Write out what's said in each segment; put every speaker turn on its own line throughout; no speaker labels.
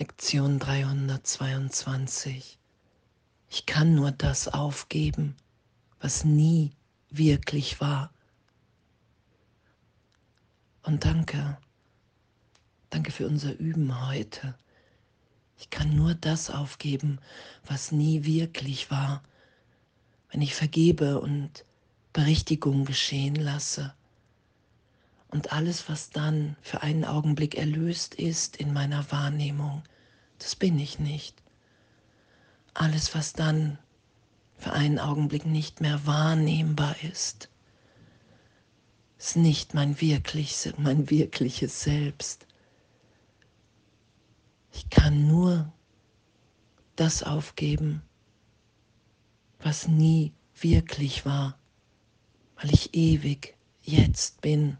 Lektion 322. Ich kann nur das aufgeben, was nie wirklich war. Und danke, danke für unser Üben heute. Ich kann nur das aufgeben, was nie wirklich war, wenn ich vergebe und Berichtigung geschehen lasse. Und alles, was dann für einen Augenblick erlöst ist in meiner Wahrnehmung, das bin ich nicht. Alles, was dann für einen Augenblick nicht mehr wahrnehmbar ist, ist nicht mein, wirklich, mein wirkliches Selbst. Ich kann nur das aufgeben, was nie wirklich war, weil ich ewig jetzt bin,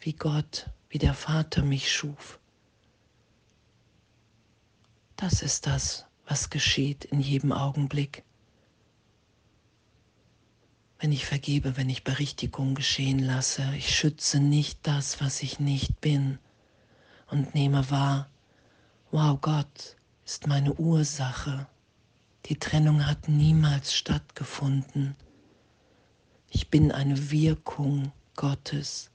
wie Gott, wie der Vater mich schuf. Das ist das, was geschieht in jedem Augenblick. Wenn ich vergebe, wenn ich Berichtigung geschehen lasse, ich schütze nicht das, was ich nicht bin und nehme wahr, wow, Gott ist meine Ursache. Die Trennung hat niemals stattgefunden. Ich bin eine Wirkung Gottes.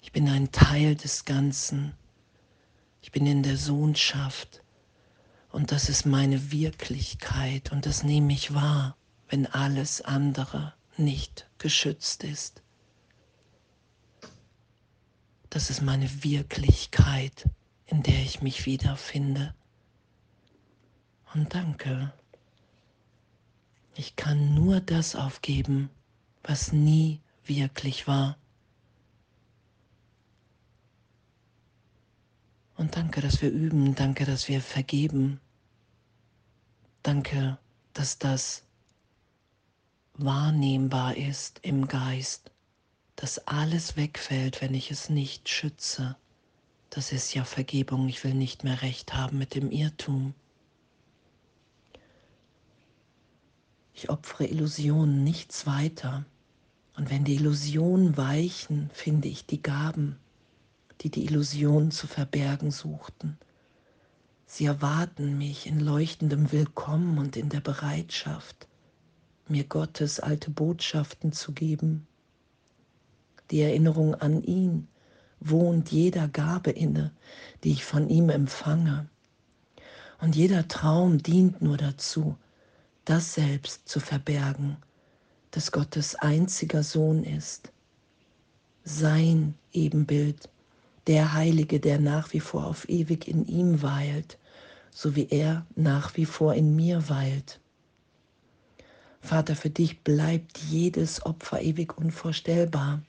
Ich bin ein Teil des Ganzen. Ich bin in der Sohnschaft. Und das ist meine Wirklichkeit und das nehme ich wahr, wenn alles andere nicht geschützt ist. Das ist meine Wirklichkeit, in der ich mich wiederfinde. Und danke. Ich kann nur das aufgeben, was nie wirklich war. Und danke, dass wir üben, danke, dass wir vergeben. Danke, dass das wahrnehmbar ist im Geist dass alles wegfällt, wenn ich es nicht schütze. Das ist ja Vergebung. Ich will nicht mehr recht haben mit dem Irrtum. Ich opfere Illusionen, nichts weiter. Und wenn die Illusionen weichen, finde ich die Gaben, die die Illusionen zu verbergen suchten. Sie erwarten mich in leuchtendem Willkommen und in der Bereitschaft, mir Gottes alte Botschaften zu geben die Erinnerung an ihn, wohnt jeder Gabe inne, die ich von ihm empfange. Und jeder Traum dient nur dazu, das selbst zu verbergen, das Gottes einziger Sohn ist. Sein Ebenbild, der Heilige, der nach wie vor auf ewig in ihm weilt, so wie er nach wie vor in mir weilt. Vater, für dich bleibt jedes Opfer ewig unvorstellbar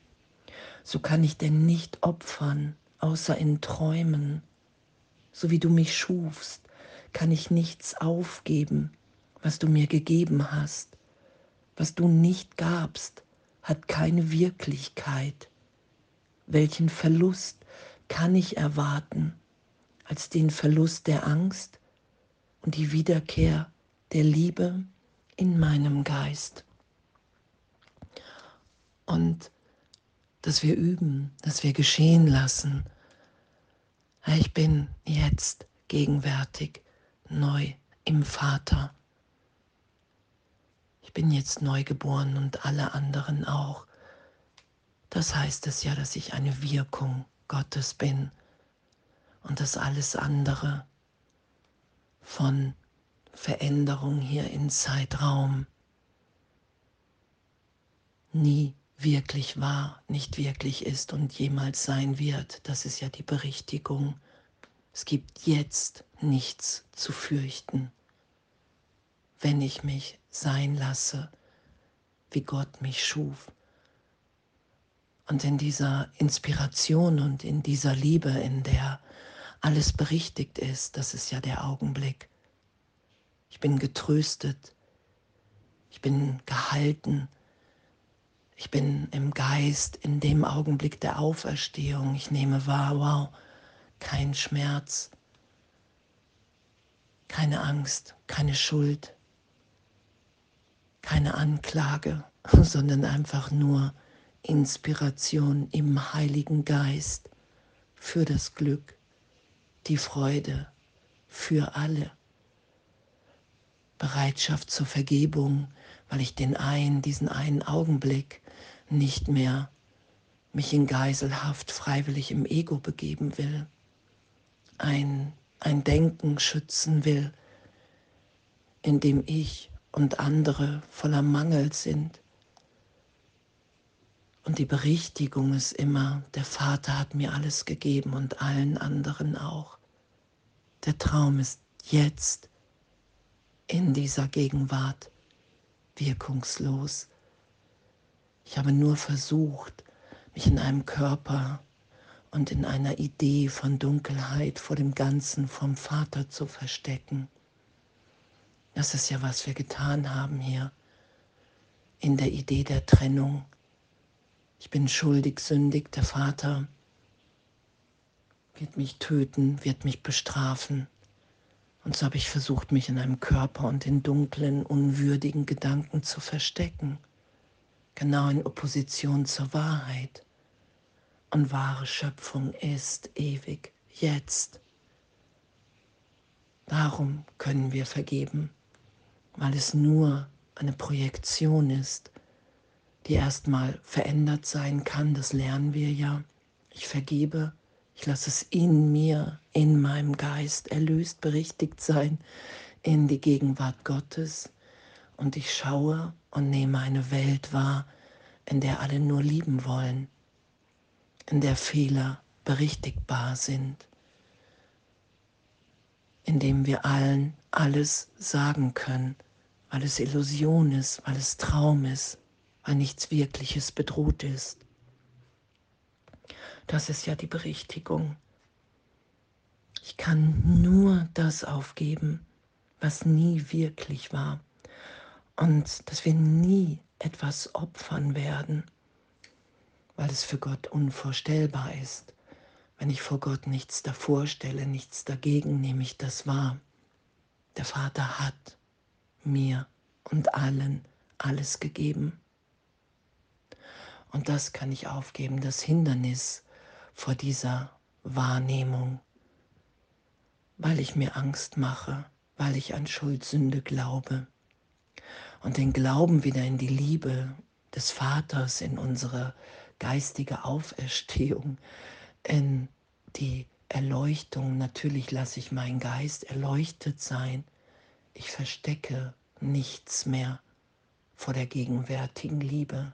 so kann ich denn nicht opfern, außer in Träumen. So wie du mich schufst, kann ich nichts aufgeben, was du mir gegeben hast. Was du nicht gabst, hat keine Wirklichkeit. Welchen Verlust kann ich erwarten als den Verlust der Angst und die Wiederkehr der Liebe in meinem Geist? Und dass wir üben, dass wir geschehen lassen. Ich bin jetzt gegenwärtig neu im Vater. Ich bin jetzt neu geboren und alle anderen auch. Das heißt es ja, dass ich eine Wirkung Gottes bin und dass alles andere von Veränderung hier in Zeitraum nie wirklich war, nicht wirklich ist und jemals sein wird. Das ist ja die Berichtigung. Es gibt jetzt nichts zu fürchten, wenn ich mich sein lasse, wie Gott mich schuf. Und in dieser Inspiration und in dieser Liebe, in der alles berichtigt ist, das ist ja der Augenblick. Ich bin getröstet, ich bin gehalten, ich bin im Geist in dem Augenblick der Auferstehung. Ich nehme wahr, wow, kein Schmerz, keine Angst, keine Schuld, keine Anklage, sondern einfach nur Inspiration im Heiligen Geist für das Glück, die Freude für alle. Bereitschaft zur Vergebung, weil ich den einen, diesen einen Augenblick nicht mehr mich in Geiselhaft freiwillig im Ego begeben will, ein, ein Denken schützen will, in dem ich und andere voller Mangel sind. Und die Berichtigung ist immer, der Vater hat mir alles gegeben und allen anderen auch. Der Traum ist jetzt in dieser Gegenwart wirkungslos. Ich habe nur versucht, mich in einem Körper und in einer Idee von Dunkelheit vor dem Ganzen vom Vater zu verstecken. Das ist ja, was wir getan haben hier in der Idee der Trennung. Ich bin schuldig, sündig, der Vater wird mich töten, wird mich bestrafen. Und so habe ich versucht, mich in einem Körper und in dunklen, unwürdigen Gedanken zu verstecken, genau in Opposition zur Wahrheit. Und wahre Schöpfung ist ewig, jetzt. Darum können wir vergeben, weil es nur eine Projektion ist, die erstmal verändert sein kann, das lernen wir ja. Ich vergebe, ich lasse es in mir, in meinem Geist erlöst, berichtigt sein in die Gegenwart Gottes. Und ich schaue und nehme eine Welt wahr, in der alle nur lieben wollen, in der Fehler berichtigbar sind, in dem wir allen alles sagen können, weil es Illusion ist, weil es Traum ist, weil nichts Wirkliches bedroht ist. Das ist ja die Berichtigung. Ich kann nur das aufgeben, was nie wirklich war. Und dass wir nie etwas opfern werden, weil es für Gott unvorstellbar ist. Wenn ich vor Gott nichts davor stelle, nichts dagegen, nehme ich das wahr. Der Vater hat mir und allen alles gegeben. Und das kann ich aufgeben, das Hindernis vor dieser Wahrnehmung, weil ich mir Angst mache, weil ich an Schuldsünde glaube. Und den Glauben wieder in die Liebe des Vaters, in unsere geistige Auferstehung, in die Erleuchtung. Natürlich lasse ich meinen Geist erleuchtet sein. Ich verstecke nichts mehr vor der gegenwärtigen Liebe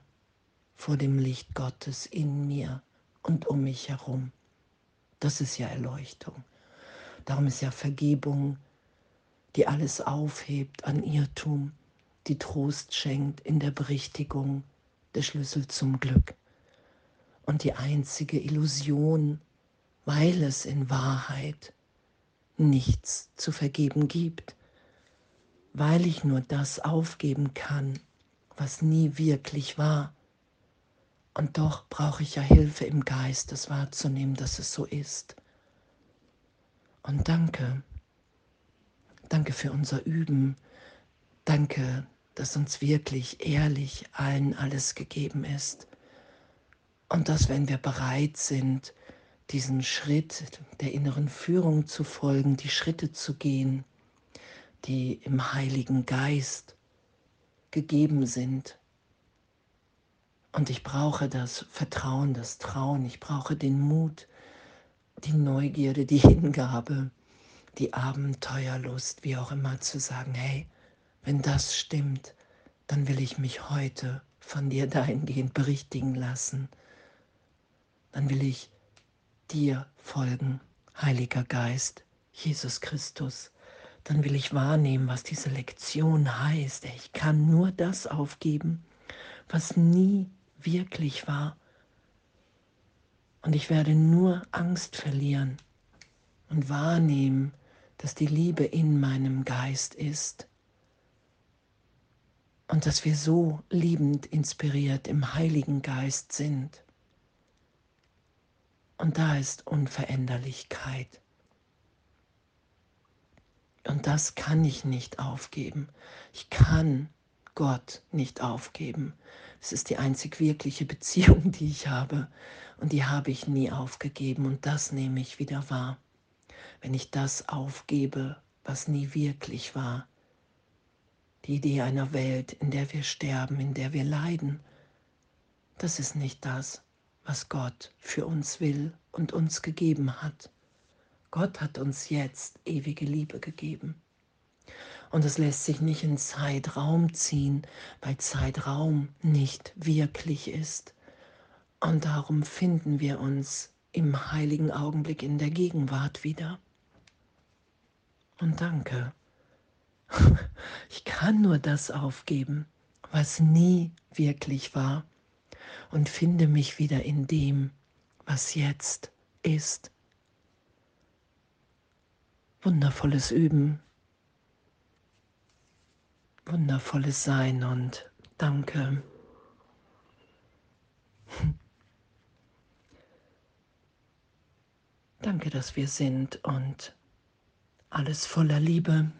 vor dem Licht Gottes in mir und um mich herum. Das ist ja Erleuchtung. Darum ist ja Vergebung, die alles aufhebt an Irrtum, die Trost schenkt in der Berichtigung, der Schlüssel zum Glück. Und die einzige Illusion, weil es in Wahrheit nichts zu vergeben gibt, weil ich nur das aufgeben kann, was nie wirklich war und doch brauche ich ja Hilfe im Geist, das wahrzunehmen, dass es so ist. Und danke. Danke für unser Üben. Danke, dass uns wirklich ehrlich allen alles gegeben ist. Und dass, wenn wir bereit sind, diesen Schritt der inneren Führung zu folgen, die Schritte zu gehen, die im Heiligen Geist gegeben sind, und ich brauche das Vertrauen, das Trauen, ich brauche den Mut, die Neugierde, die Hingabe, die Abenteuerlust, wie auch immer, zu sagen, hey, wenn das stimmt, dann will ich mich heute von dir dahingehend berichtigen lassen. Dann will ich dir folgen, Heiliger Geist, Jesus Christus. Dann will ich wahrnehmen, was diese Lektion heißt. Ich kann nur das aufgeben, was nie wirklich war. Und ich werde nur Angst verlieren und wahrnehmen, dass die Liebe in meinem Geist ist und dass wir so liebend inspiriert im Heiligen Geist sind. Und da ist Unveränderlichkeit. Und das kann ich nicht aufgeben. Ich kann Gott nicht aufgeben. Es ist die einzig wirkliche Beziehung, die ich habe. Und die habe ich nie aufgegeben. Und das nehme ich wieder wahr. wenn ich das aufgebe, was nie wirklich war. Die Idee einer Welt, in der wir sterben, in der wir leiden, das ist nicht das, was Gott für uns will und uns gegeben hat. Gott hat uns jetzt ewige Liebe gegeben. Und es lässt sich nicht in Zeitraum ziehen, weil Zeitraum nicht wirklich ist. Und darum finden wir uns im heiligen Augenblick in der Gegenwart wieder. Und danke. Ich kann nur das aufgeben, was nie wirklich war, und finde mich wieder in dem, was jetzt ist. Wundervolles Üben, wundervolles Sein und danke. Danke, dass wir sind und alles voller Liebe.